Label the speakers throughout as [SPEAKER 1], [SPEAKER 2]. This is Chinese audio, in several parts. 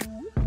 [SPEAKER 1] Ooh.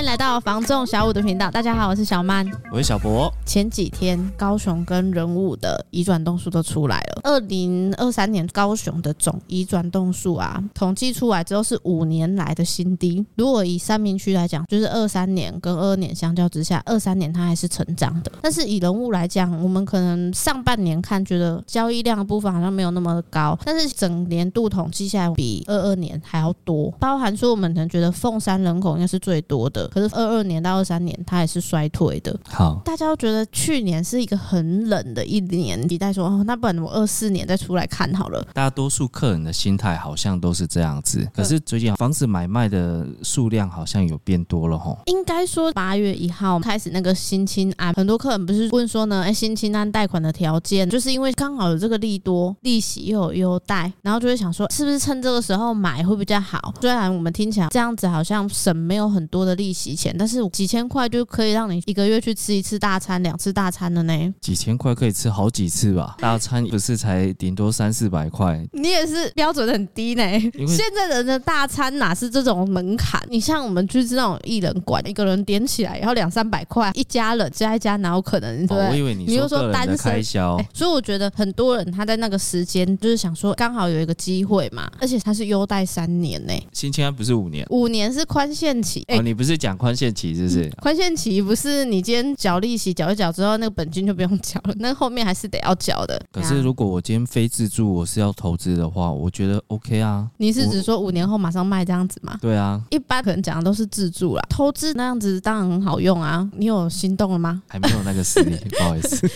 [SPEAKER 1] 迎来到房仲小五的频道。大家好，我是小曼，
[SPEAKER 2] 我是小博。
[SPEAKER 1] 前几天高雄跟人物的移转动数都出来了。二零二三年高雄的总移转动数啊，统计出来之后是五年来的新低。如果以三明区来讲，就是二三年跟二二年相较之下，二三年它还是成长的。但是以人物来讲，我们可能上半年看觉得交易量的部分好像没有那么高，但是整年度统计下来比二二年还要多。包含说我们可能觉得凤山人口应该是最多的。可是二二年到二三年，它也是衰退的。
[SPEAKER 2] 好，
[SPEAKER 1] 大家都觉得去年是一个很冷的一年，期待说哦，那不然我二四年再出来看好了。
[SPEAKER 2] 大多数客人的心态好像都是这样子。可是最近房子买卖的数量好像有变多了吼。
[SPEAKER 1] 应该说八月一号开始那个新清安，很多客人不是问说呢，哎，新清安贷款的条件，就是因为刚好有这个利多，利息又有优待，然后就会想说，是不是趁这个时候买会比较好？虽然我们听起来这样子好像省没有很多的利息。几钱？但是几千块就可以让你一个月去吃一次大餐、两次大餐的呢？
[SPEAKER 2] 几千块可以吃好几次吧？大餐不是才顶多三四百块？
[SPEAKER 1] 你也是标准很低呢。现在人的大餐哪是这种门槛？你像我们就是那种艺人馆，一个人点起来要两三百块，一家人加一家哪有可能？对，
[SPEAKER 2] 哦，我以为你说个人的开销。
[SPEAKER 1] 欸，所以我觉得很多人他在那个时间就是想说，刚好有一个机会嘛，而且他是优待三年呢。
[SPEAKER 2] 新青安不是五年？
[SPEAKER 1] 五年是宽限期。
[SPEAKER 2] 哦，你不是讲？宽限期是不是？
[SPEAKER 1] 宽限期不是你今天缴利息缴一缴之后，那个本金就不用缴了，那后面还是得要缴的。
[SPEAKER 2] 可是如果我今天非自住，我是要投资的话，我觉得 OK 啊。
[SPEAKER 1] 你是指说五年后马上卖这样子吗？
[SPEAKER 2] 对啊，
[SPEAKER 1] 一般可能讲的都是自住啦，投资那样子当然很好用啊。你有心动了吗？
[SPEAKER 2] 还没有那个实力，不好意思。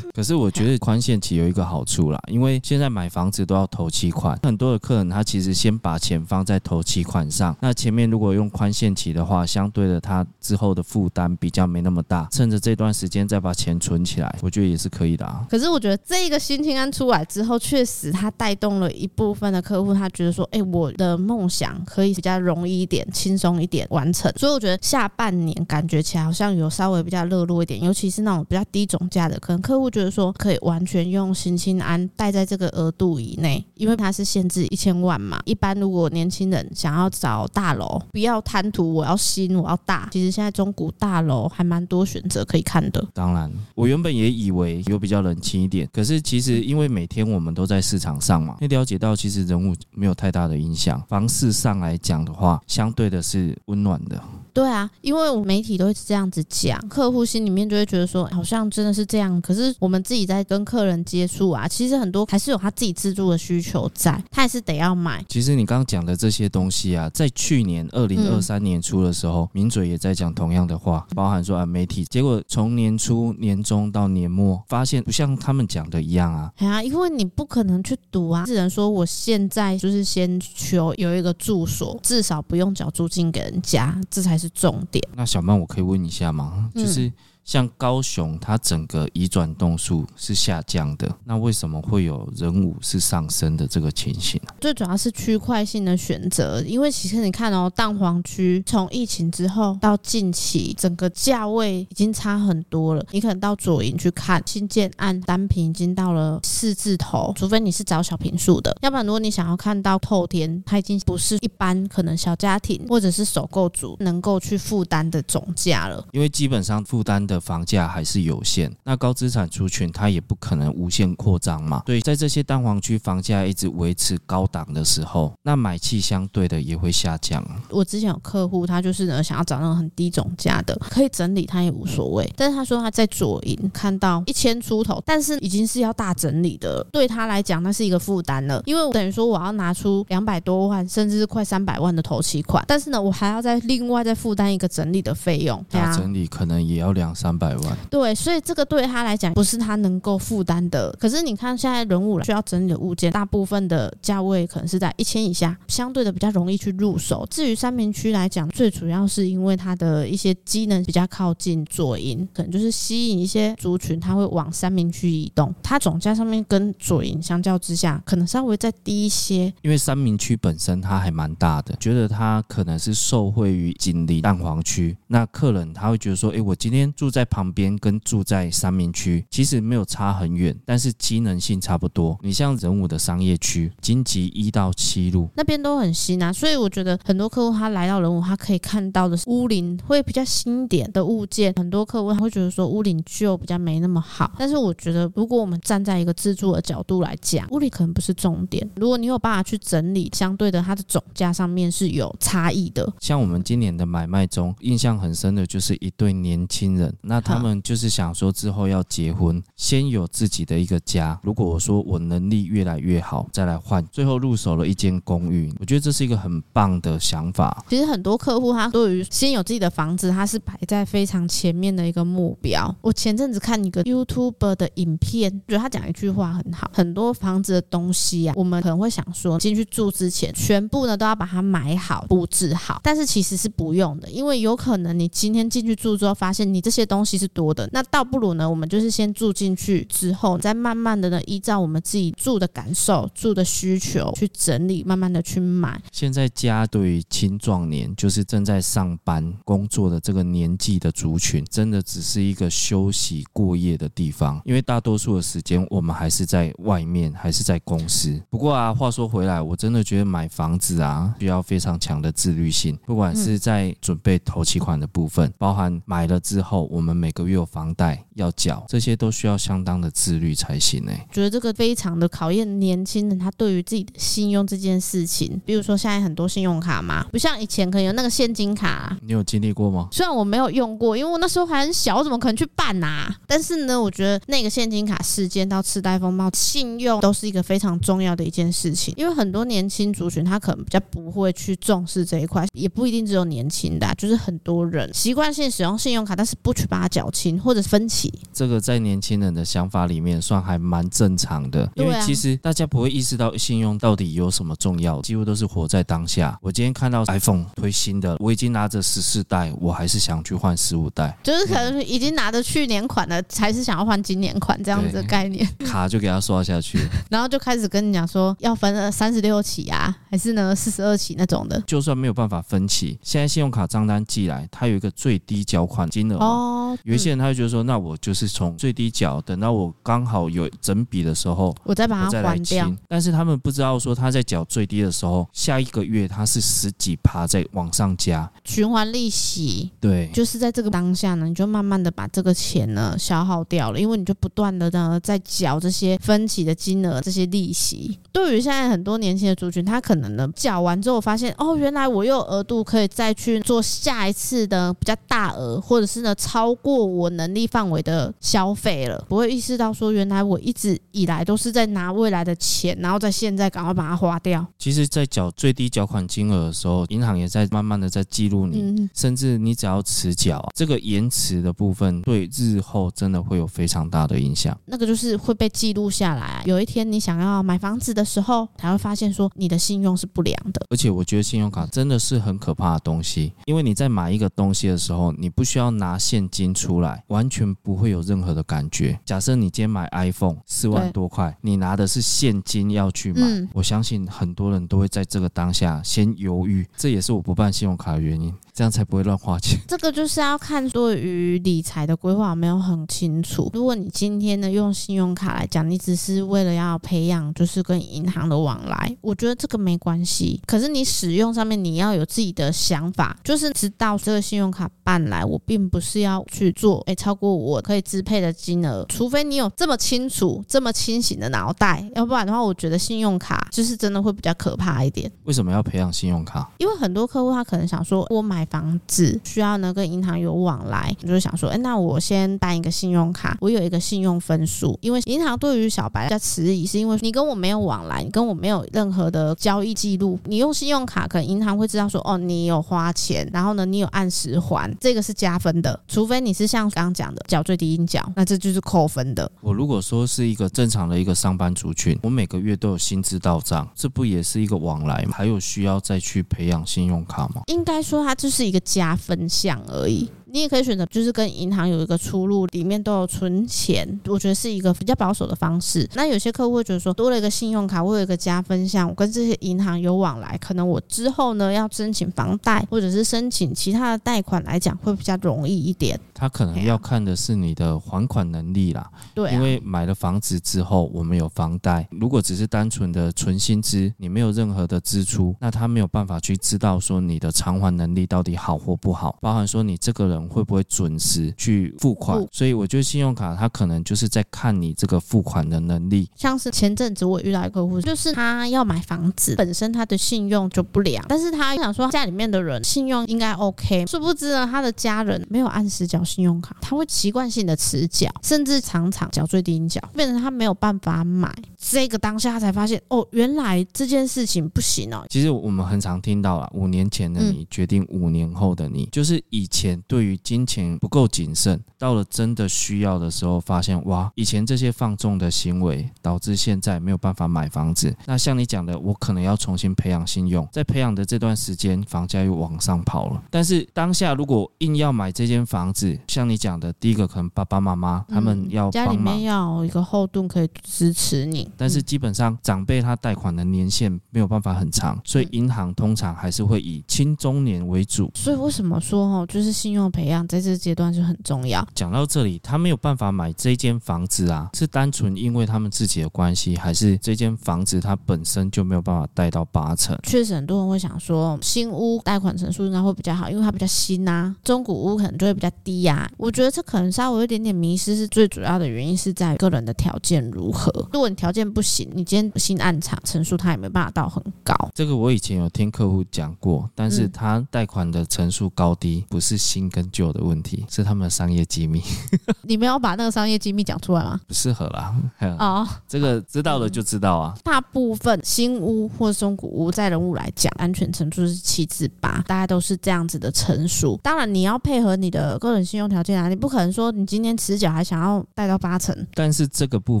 [SPEAKER 2] 可是我觉得宽限期有一个好处啦，因为现在买房子都要投期款，很多的客人他其实先把钱放在投期款上，那前面如果用宽限期的话。话相对的，他之后的负担比较没那么大，趁着这段时间再把钱存起来，我觉得也是可以的啊。
[SPEAKER 1] 可是我觉得这个新青安出来之后，确实它带动了一部分的客户，他觉得说，哎，我的梦想可以比较容易一点、轻松一点完成。所以我觉得下半年感觉起来好像有稍微比较热络一点，尤其是那种比较低总价的，可能客户觉得说可以完全用新青安贷在这个额度以内，因为它是限制一千万嘛。一般如果年轻人想要找大楼，不要贪图我要。新我要大，其实现在中古大楼还蛮多选择可以看的。
[SPEAKER 2] 当然，我原本也以为有比较冷清一点，可是其实因为每天我们都在市场上嘛，那了解到其实人物没有太大的影响。房市上来讲的话，相对的是温暖的。
[SPEAKER 1] 对啊，因为我媒体都会这样子讲，客户心里面就会觉得说，好像真的是这样。可是我们自己在跟客人接触啊，其实很多还是有他自己自助的需求在，他还是得要买。
[SPEAKER 2] 其实你刚刚讲的这些东西啊，在去年二零二三年初的时候，名嘴也在讲同样的话，包含说啊媒体，结果从年初、年中到年末，发现不像他们讲的一样啊，
[SPEAKER 1] 因为你不可能去赌啊，只能说我现在就是先求有一个住所，至少不用缴租金给人家，这才是重点。
[SPEAKER 2] 那小曼，我可以问一下吗？就是。嗯像高雄，它整个移转栋数是下降的，那为什么会有人武是上升的这个情形？
[SPEAKER 1] 最主要是区块性的选择，因为其实你看哦，蛋黄区从疫情之后到近期，整个价位已经差很多了。你可能到左营去看新建案单品已经到了四字头，除非你是找小平数的，要不然如果你想要看到透天，它已经不是一般可能小家庭或者是首购族能够去负担的总价了。
[SPEAKER 2] 因为基本上负担的房价还是有限，那高资产族群它也不可能无限扩张嘛，所以在这些蛋黄区房价一直维持高档的时候，那买气相对的也会下降。
[SPEAKER 1] 我之前有客户，他就是呢想要找那种很低总价的，可以整理他也无所谓，但是他说他在左营看到一千出头，但是已经是要大整理的，对他来讲那是一个负担了，因为我等于说我要拿出两百多万，甚至是快三百万的头期款，但是呢我还要再另外再负担一个整理的费用，
[SPEAKER 2] 大整理可能也要两三百万，
[SPEAKER 1] 对，所以这个对他来讲不是他能够负担的。可是你看现在人物需要整理的物件，大部分的价位可能是在一千以下，相对的比较容易去入手。至于三明区来讲，最主要是因为它的一些机能比较靠近左营，可能就是吸引一些族群，他会往三明区移动。它总价上面跟左营相较之下，可能稍微再低一些。
[SPEAKER 2] 因为三明区本身它还蛮大的，觉得它可能是受惠于紧邻蛋黄区，那客人他会觉得说，哎，我今天住。住在旁边跟住在三民区其实没有差很远，但是机能性差不多。你像人武的商业区，金吉一到七路
[SPEAKER 1] 那边都很新啊，所以我觉得很多客户他来到人武，他可以看到的是屋龄会比较新点的物件。很多客户他会觉得说屋龄旧比较没那么好，但是我觉得如果我们站在一个自住的角度来讲，屋龄可能不是重点。如果你有办法去整理，相对的它的总价上面是有差异的。
[SPEAKER 2] 像我们今年的买卖中，印象很深的就是一对年轻人，那他们就是想说之后要结婚，先有自己的一个家。如果我说我能力越来越好，再来换，最后入手了一间公寓，我觉得这是一个很棒的想法。
[SPEAKER 1] 其实很多客户他对于先有自己的房子，他是摆在非常前面的一个目标。我前阵子看一个 YouTuber 的影片，觉得他讲一句话很好，很多房子的东西啊，我们可能会想说进去住之前，全部呢都要把它买好、布置好，但是其实是不用的，因为有可能你今天进去住之后，发现你这些东西是多的，那倒不如呢，我们就是先住进去之后，再慢慢的呢，依照我们自己住的感受、住的需求去整理，慢慢的去买。
[SPEAKER 2] 现在家对于青壮年，就是正在上班工作的这个年纪的族群，真的只是一个休息过夜的地方，因为大多数的时间我们还是在外面，还是在公司。不过啊，话说回来，我真的觉得买房子啊，需要非常强的自律性，不管是在准备头期款的部分，包含买了之后，我们每个月有房贷要缴，这些都需要相当的自律才行呢。
[SPEAKER 1] 觉得这个非常的考验年轻人他对于自己的信用这件事情。比如说现在很多信用卡嘛，不像以前可能有那个现金卡，
[SPEAKER 2] 你有经历过吗？
[SPEAKER 1] 虽然我没有用过，因为我那时候还很小，我怎么可能去办啊？但是呢，我觉得那个现金卡事件到次贷风暴，信用都是一个非常重要的一件事情。因为很多年轻族群他可能比较不会去重视这一块，也不一定只有年轻的啊，就是很多人习惯性使用信用卡，但是不去把它缴清或者分期。
[SPEAKER 2] 这个在年轻人的想法里面算还蛮正常的，因为其实大家不会意识到信用到底有什么重要，几乎都是活在当下。我今天看到 iPhone 推新的，我已经拿着十四代，我还是想去换十五代，
[SPEAKER 1] 就是可能已经拿着去年款了，还是想要换今年款这样子的概念，
[SPEAKER 2] 卡就给他刷下去，
[SPEAKER 1] 然后就开始跟你讲说要分了三十六期啊，还是呢四十二期那种的，
[SPEAKER 2] 就算没有办法分期，现在信用卡账单寄来，它有一个最低缴款金额哦。有一些人他就觉得说，那我就是从最低缴，等到我刚好有整笔的时候，
[SPEAKER 1] 我再把它还掉。
[SPEAKER 2] 但是他们不知道说他在缴最低的时候，下一个月他是十几趴在往上加
[SPEAKER 1] 循环利息。
[SPEAKER 2] 对，
[SPEAKER 1] 就是在这个当下呢，你就慢慢的把这个钱呢消耗掉了，因为你就不断的呢在缴这些分期的金额，这些利息。对于现在很多年轻的族群，他可能呢缴完之后发现，哦，原来我又有额度可以再去做下一次的比较大额，或者是呢超过我能力范围的消费了，不会意识到说，原来我一直以来都是在拿未来的钱，然后在现在赶快把它花掉。
[SPEAKER 2] 其实，在缴最低缴款金额的时候，银行也在慢慢的在记录你，嗯、甚至你只要迟缴，这个延迟的部分对日后真的会有非常大的影响。
[SPEAKER 1] 那个就是会被记录下来啊，有一天你想要买房子的时候，才会发现说你的信用是不良的。
[SPEAKER 2] 而且我觉得信用卡真的是很可怕的东西，因为你在买一个东西的时候，你不需要拿现金出来，完全不会有任何的感觉。假设你今天买 iPhone 四万多块，你拿的是现金要去买，嗯，我相信很多人都会在这个当下先犹豫，这也是我不办信用卡的原因。这样才不会乱花钱。
[SPEAKER 1] 这个就是要看对于理财的规划没有很清楚。如果你今天呢用信用卡来讲，你只是为了要培养就是跟银行的往来，我觉得这个没关系。可是你使用上面你要有自己的想法，就是知道这个信用卡办来，我并不是要去做诶超过我可以支配的金额，除非你有这么清楚、这么清醒的脑袋，要不然的话，我觉得信用卡就是真的会比较可怕一点。
[SPEAKER 2] 为什么要培养信用卡？
[SPEAKER 1] 因为很多客户他可能想说，我买房子需要呢跟银行有往来，你就是想说，哎，那我先办一个信用卡，我有一个信用分数。因为银行对于小白比较迟疑，是因为你跟我没有往来，你跟我没有任何的交易记录。你用信用卡，可能银行会知道说，哦，你有花钱，然后呢，你有按时还，这个是加分的。除非你是像刚刚讲的缴最低应缴，那这就是扣分的。
[SPEAKER 2] 我如果说是一个正常的一个上班族群，我每个月都有薪资到账，这不也是一个往来吗？还有需要再去培养信用卡吗？
[SPEAKER 1] 应该说它是一个加分项而已。你也可以选择就是跟银行有一个出入，里面都有存钱，我觉得是一个比较保守的方式。那有些客户会觉得说，多了一个信用卡，我有一个加分项，我跟这些银行有往来，可能我之后呢要申请房贷或者是申请其他的贷款来讲，会比较容易一点。
[SPEAKER 2] 他可能要看的是你的还款能力啦，
[SPEAKER 1] 对啊，
[SPEAKER 2] 因为买了房子之后，我们有房贷。如果只是单纯的存薪资，你没有任何的支出，那他没有办法去知道说你的偿还能力到底好或不好，包含说你这个人会不会准时去付款。所以我觉得信用卡它可能就是在看你这个付款的能力。
[SPEAKER 1] 像是前阵子我遇到一个客户，就是他要买房子，本身他的信用就不良，但是他想说家里面的人信用应该 OK，殊不知呢，他的家人没有按时缴。信用卡，他会习惯性的迟缴，甚至常常缴最低缴，变成他没有办法买。这个当下他才发现，哦，原来这件事情不行哦。
[SPEAKER 2] 其实我们很常听到啊，五年前的你决定五年后的你，嗯、就是以前对于金钱不够谨慎，到了真的需要的时候，发现哇，以前这些放纵的行为导致现在没有办法买房子。那像你讲的，我可能要重新培养信用，在培养的这段时间，房价又往上跑了。但是当下如果硬要买这间房子，像你讲的，第一个可能爸爸妈妈他们要
[SPEAKER 1] 家里面要一个后盾可以支持你，
[SPEAKER 2] 但是基本上长辈他贷款的年限没有办法很长，所以银行通常还是会以青中年为主。
[SPEAKER 1] 所以为什么说哦，就是信用培养在这个阶段是很重要。
[SPEAKER 2] 讲到这里，他没有办法买这间房子啊，是单纯因为他们自己的关系，还是这间房子它本身就没有办法贷到八成？
[SPEAKER 1] 确实很多人会想说，新屋贷款成数应该会比较好，因为它比较新啊，中古屋可能就会比较低呀。我觉得这可能稍微有一点点迷失，是最主要的原因是在个人的条件如何。如果你条件不行，你今天新案场成数他也没办法到很高。
[SPEAKER 2] 这个我以前有听客户讲过，但是他贷款的成数高低不是新跟旧的问题，是他们的商业机密。
[SPEAKER 1] 你们要把那个商业机密讲出来吗？
[SPEAKER 2] 不适合啦。
[SPEAKER 1] 哦，
[SPEAKER 2] 这个知道了就知道啊。
[SPEAKER 1] 大部分新屋或中古屋在人物来讲，安全程度是七至八，大概都是这样子的成熟。当然你要配合你的个人信用条件啊，你不可能说你今天持缴还想要贷到八成。
[SPEAKER 2] 但是这个部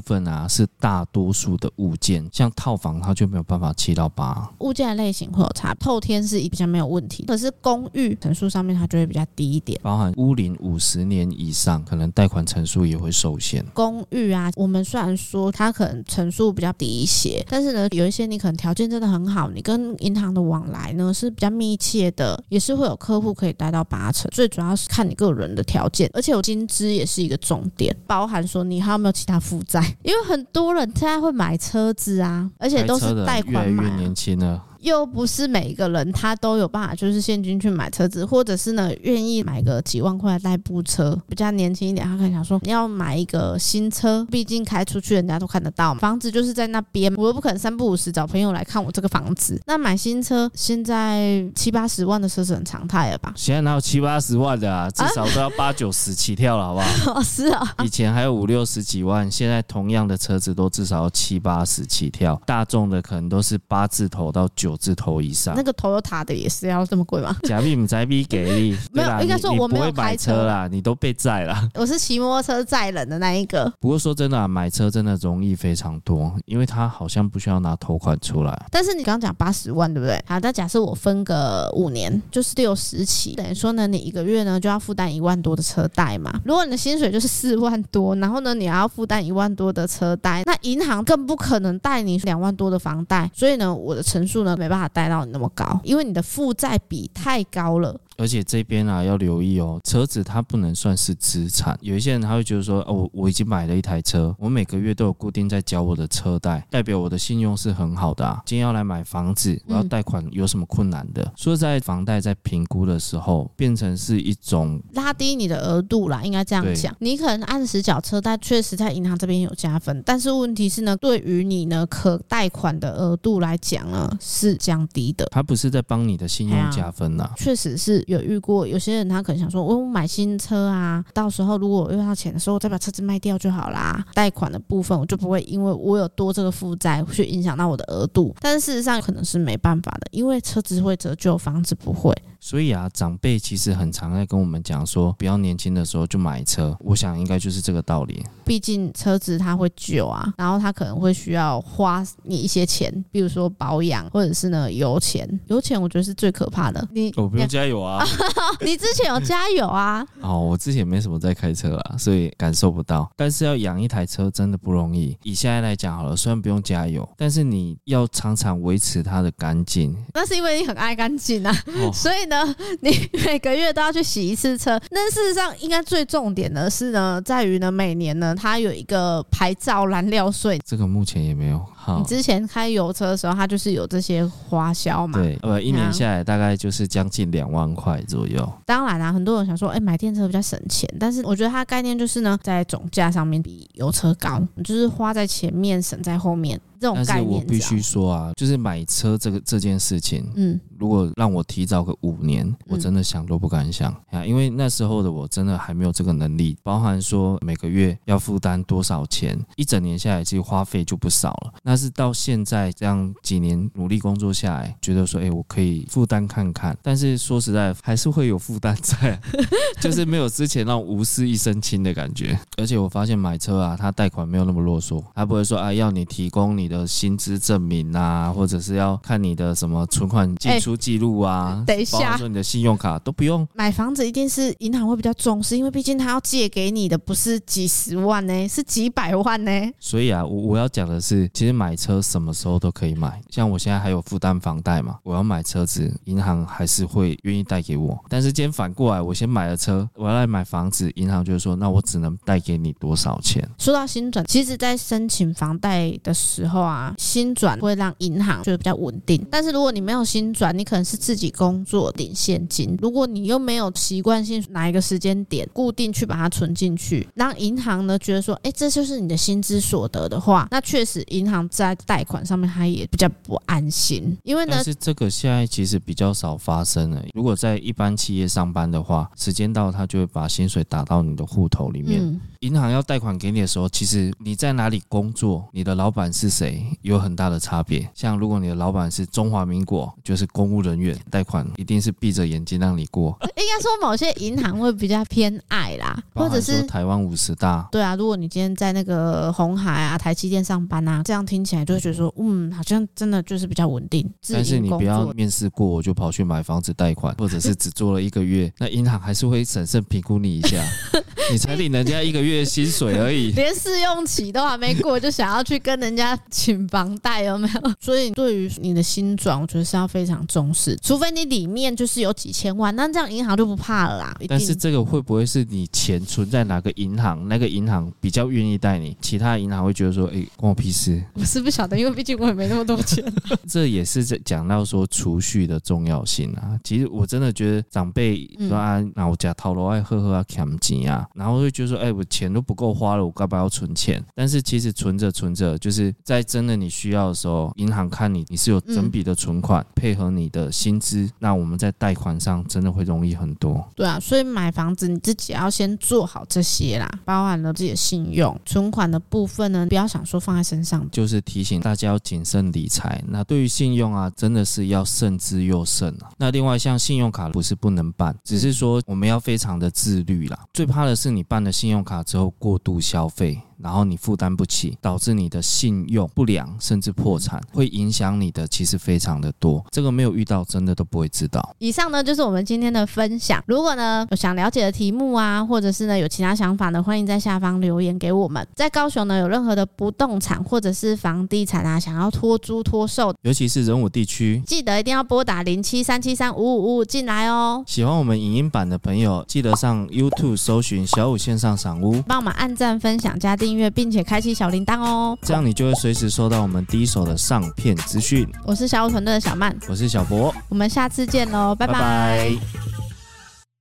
[SPEAKER 2] 分啊，是大多数的物件，像套房它就没有办法七到八。
[SPEAKER 1] 物件的类型会有差，透天是比较没有问题，可是公寓成数上面它就会比较低一点。
[SPEAKER 2] 包含屋龄五十年以上，可能贷款成数也会受限。
[SPEAKER 1] 公寓啊，我们虽然说它可能成数比较低一些，但是呢，有一些你可能条件真的很好，你跟银行的往来呢是比较密切的，也是会有客户可以贷到八成。最主要是看你个人的条件。而且有金资也是一个重点，包含说你还有没有其他负债，因为很多人现在会买车子啊，而且都是贷款买啊。
[SPEAKER 2] 越越年轻了。
[SPEAKER 1] 又不是每一个人他都有办法，就是现金去买车子，或者是呢愿意买个几万块的代步车。比较年轻一点，他可能想说你要买一个新车，毕竟开出去人家都看得到嘛。房子就是在那边，我又不可能三不五时找朋友来看我这个房子。那买新车，现在七八十万的车是很常态了吧？
[SPEAKER 2] 现在哪有七八十万的啊？至少都要八九十起跳了，好不好？
[SPEAKER 1] 哦，是啊。
[SPEAKER 2] 以前还有五六十几万，现在同样的车子都至少要七八十起跳。大众的可能都是八字头到九字头以上。
[SPEAKER 1] 那个 Toyota 的也是要这么贵吗？
[SPEAKER 2] 假币不在币给力，
[SPEAKER 1] 没有，应该说我没有开车，
[SPEAKER 2] 买车啦，你都被载了。
[SPEAKER 1] 我是骑摩托车载人的那一个。
[SPEAKER 2] 不过说真的啊，买车真的容易非常多，因为他好像不需要拿头款出来。
[SPEAKER 1] 但是你刚刚讲八十万，对不对？好，那假设我分个五年，就是六十期，等于说呢，你一个月呢就要负担一万多的车贷嘛。如果你的薪水就是四万多，然后呢，你还要负担一万多的车贷，那银行更不可能贷你两万多的房贷。所以呢，我的陈述呢没办法贷到你那么高，因为你的负债比太高了。
[SPEAKER 2] 而且这边啊要留意哦，车子它不能算是资产。有一些人他会觉得说，哦，我已经买了一台车，我每个月都有固定在缴我的车贷，代表我的信用是很好的啊。今天要来买房子，我要贷款，有什么困难的？说、嗯、在房贷在评估的时候，变成是一种
[SPEAKER 1] 拉低你的额度啦，应该这样讲。你可能按时缴车贷，确实在银行这边有加分，但是问题是呢，对于你呢可贷款的额度来讲呢是降低的。
[SPEAKER 2] 它不是在帮你的信用加分呐、啊，
[SPEAKER 1] 确实是。有遇过有些人，他可能想说，我买新车啊，到时候如果我用到钱的时候，我再把车子卖掉就好啦。贷款的部分我就不会因为我有多这个负债去影响到我的额度。但是事实上可能是没办法的，因为车子会折旧，房子不会。
[SPEAKER 2] 所以啊，长辈其实很常在跟我们讲说，不要年轻的时候就买车。我想应该就是这个道理。
[SPEAKER 1] 毕竟车子它会旧啊，然后它可能会需要花你一些钱，比如说保养或者是呢油钱。油钱我觉得是最可怕的。你
[SPEAKER 2] 我不用加油啊，
[SPEAKER 1] 你之前有加油啊？
[SPEAKER 2] 哦，我之前没什么在开车啊，所以感受不到。但是要养一台车真的不容易。以现在来讲好了，虽然不用加油，但是你要常常维持它的干净。
[SPEAKER 1] 那是因为你很爱干净啊，哦、所以那，你每个月都要去洗一次车。那事实上，应该最重点的是呢，在于呢，每年呢，它有一个牌照燃料税。
[SPEAKER 2] 这个目前也没有。
[SPEAKER 1] 你之前开油车的时候，它就是有这些花销嘛？
[SPEAKER 2] 对，呃，一年下来大概就是将近两万块左右。
[SPEAKER 1] 当然啦、啊，很多人想说，哎、欸，买电车比较省钱，但是我觉得它概念就是呢，在总价上面比油车高，就是花在前面，省在后面。这种概念，但是我
[SPEAKER 2] 必须说啊，就是买车这个这件事情，嗯，如果让我提早个五年，我真的想都不敢想啊，因为那时候的我真的还没有这个能力，包含说每个月要负担多少钱，一整年下来其实花费就不少了。那是到现在这样几年努力工作下来，觉得说，哎，我可以负担看看，但是说实在，还是会有负担在，就是没有之前那种无事一身轻的感觉。而且我发现买车啊，他贷款没有那么啰嗦，他不会说啊，要你提供你的薪资证明啊，或者是要看你的什么存款进出记录啊，欸、等一下，包括说你的信用卡都不用。
[SPEAKER 1] 买房子一定是银行会比较重视，因为毕竟他要借给你的不是几十万呢，是几百万呢。
[SPEAKER 2] 所以啊，我我要讲的是，其实买车什么时候都可以买。像我现在还有负担房贷嘛，我要买车子，银行还是会愿意贷给我。但是今天反过来，我先买了车，我要来买房子，银行就是说，那我只能贷给你多少钱？
[SPEAKER 1] 说到新转，其实在申请房贷的时候啊。新转会让银行觉得比较稳定，但是如果你没有新转，你可能是自己工作领现金，如果你又没有习惯性哪一个时间点固定去把它存进去，让银行呢觉得说，哎，这就是你的薪资所得的话，那确实银行在贷款上面他也比较不安心，因为呢，
[SPEAKER 2] 但是这个现在其实比较少发生了。如果在一般企业上班的话，时间到他就会把薪水打到你的户头里面。嗯银行要贷款给你的时候，其实你在哪里工作，你的老板是谁，有很大的差别。像如果你的老板是中华民国，就是公务人员，贷款一定是闭着眼睛让你过。
[SPEAKER 1] 应该说某些银行会比较偏爱啦，或者是
[SPEAKER 2] 台湾五十大。
[SPEAKER 1] 对啊，如果你今天在那个红海啊、台积电上班啊，这样听起来就会觉得说，嗯，好像真的就是比较稳定。
[SPEAKER 2] 但是你不要面试过，我就跑去买房子贷款，或者是只做了一个月，那银行还是会审慎评估你一下。你才领人家一个月薪水而已，
[SPEAKER 1] 连试用期都还没过，就想要去跟人家请房贷，有没有？所以对于你的薪转，我觉得是要非常重视，除非你里面就是有几千万，那这样银行就不怕了啦。
[SPEAKER 2] 但是这个会不会是你钱存在哪个银行，那个银行比较愿意贷你，其他银行会觉得说，哎、欸，关我屁事？
[SPEAKER 1] 我是不晓得，因为毕竟我也没那么多钱。
[SPEAKER 2] 这也是在讲到说储蓄的重要性啊。其实我真的觉得长辈说啊，那我家掏罗爱喝喝啊，捡钱啊。然后会觉得说，哎、欸，我钱都不够花了，我干嘛要存钱？但是其实存着存着，就是在真的你需要的时候，银行看你你是有整笔的存款，嗯、配合你的薪资，那我们在贷款上真的会容易很多。
[SPEAKER 1] 对啊，所以买房子你自己要先做好这些啦，包含了自己的信用、存款的部分呢，不要想说放在身上。
[SPEAKER 2] 就是提醒大家要谨慎理财。那对于信用啊，真的是要慎之又慎啊。那另外像信用卡不是不能办，只是说我们要非常的自律啦。最怕的是。你办了信用卡之后过度消费。然后你负担不起，导致你的信用不良，甚至破产，会影响你的其实非常的多。这个没有遇到，真的都不会知道。
[SPEAKER 1] 以上呢就是我们今天的分享。如果呢有想了解的题目啊，或者是呢有其他想法呢，欢迎在下方留言给我们。在高雄呢有任何的不动产或者是房地产啊，想要托租托售，
[SPEAKER 2] 尤其是人武地区，
[SPEAKER 1] 记得一定要拨打零七三七三五五五五进来哦。
[SPEAKER 2] 喜欢我们影音版的朋友，记得上 YouTube 搜寻小五线上赏屋，
[SPEAKER 1] 帮我们按赞、分享、加订阅，并且开启小铃铛哦，
[SPEAKER 2] 这样你就会随时收到我们第一手的上片资讯。
[SPEAKER 1] 我是小五团队的小曼，
[SPEAKER 2] 我是小博，
[SPEAKER 1] 我们下次见喽，拜拜。拜拜。